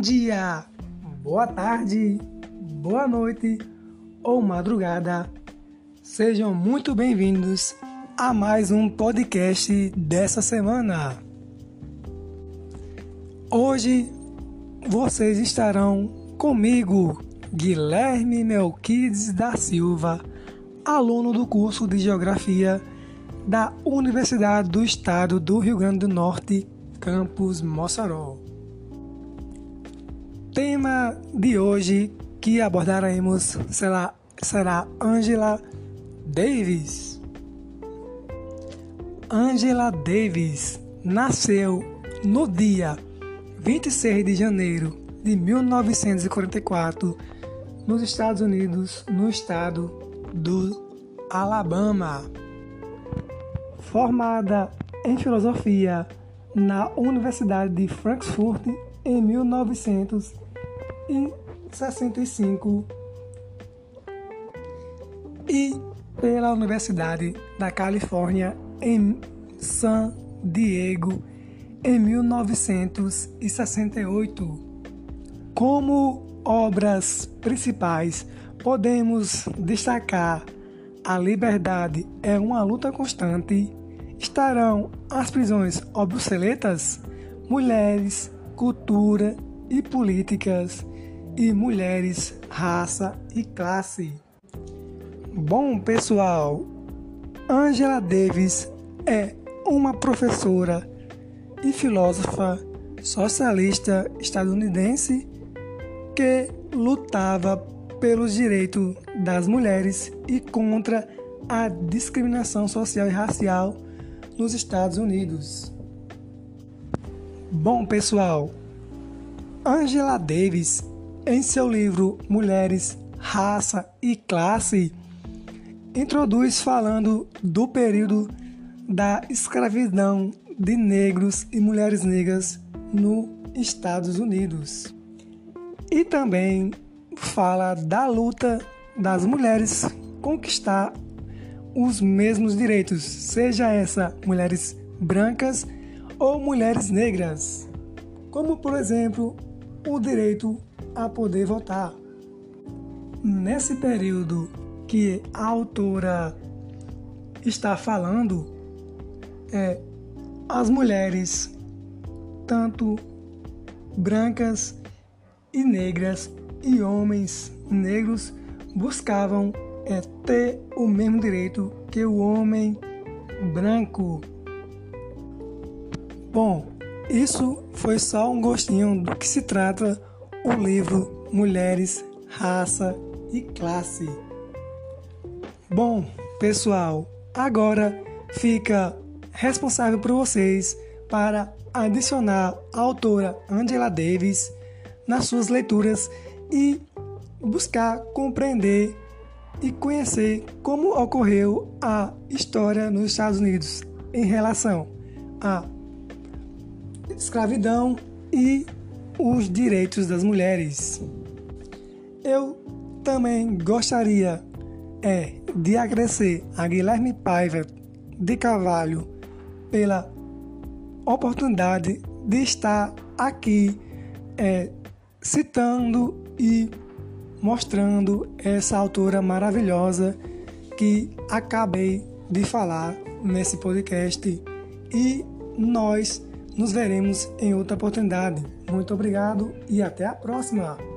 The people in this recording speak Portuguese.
Dia, boa tarde, boa noite ou madrugada. Sejam muito bem-vindos a mais um podcast dessa semana. Hoje vocês estarão comigo, Guilherme Melquides da Silva, aluno do curso de Geografia da Universidade do Estado do Rio Grande do Norte, campus Mossoró. Tema de hoje que abordaremos será, será Angela Davis. Angela Davis nasceu no dia 26 de janeiro de 1944 nos Estados Unidos, no estado do Alabama. Formada em filosofia na Universidade de Frankfurt em 1965 e pela Universidade da Califórnia em San Diego em 1968. Como obras principais, podemos destacar A Liberdade é uma luta constante, estarão as prisões obsoletas, Mulheres, Cultura e Políticas e Mulheres, Raça e Classe. Bom, pessoal, Angela Davis é uma professora e filósofa socialista estadunidense que lutava pelos direitos das mulheres e contra a discriminação social e racial nos Estados Unidos. Bom, pessoal, Angela Davis, em seu livro Mulheres, Raça e Classe, introduz falando do período da escravidão de negros e mulheres negras nos Estados Unidos. E também fala da luta das mulheres conquistar os mesmos direitos, seja essa mulheres brancas ou mulheres negras, como por exemplo o direito a poder votar. Nesse período que a autora está falando, é, as mulheres, tanto brancas e negras, e homens negros buscavam é, ter o mesmo direito que o homem branco. Bom, isso foi só um gostinho do que se trata o livro Mulheres, Raça e Classe. Bom, pessoal, agora fica responsável por vocês para adicionar a autora Angela Davis nas suas leituras e buscar compreender e conhecer como ocorreu a história nos Estados Unidos em relação à escravidão e os direitos das mulheres. Eu também gostaria é de agradecer a Guilherme Paiva de Carvalho pela oportunidade de estar aqui é, citando e mostrando essa autora maravilhosa que acabei de falar nesse podcast e nós nos veremos em outra oportunidade. Muito obrigado e até a próxima!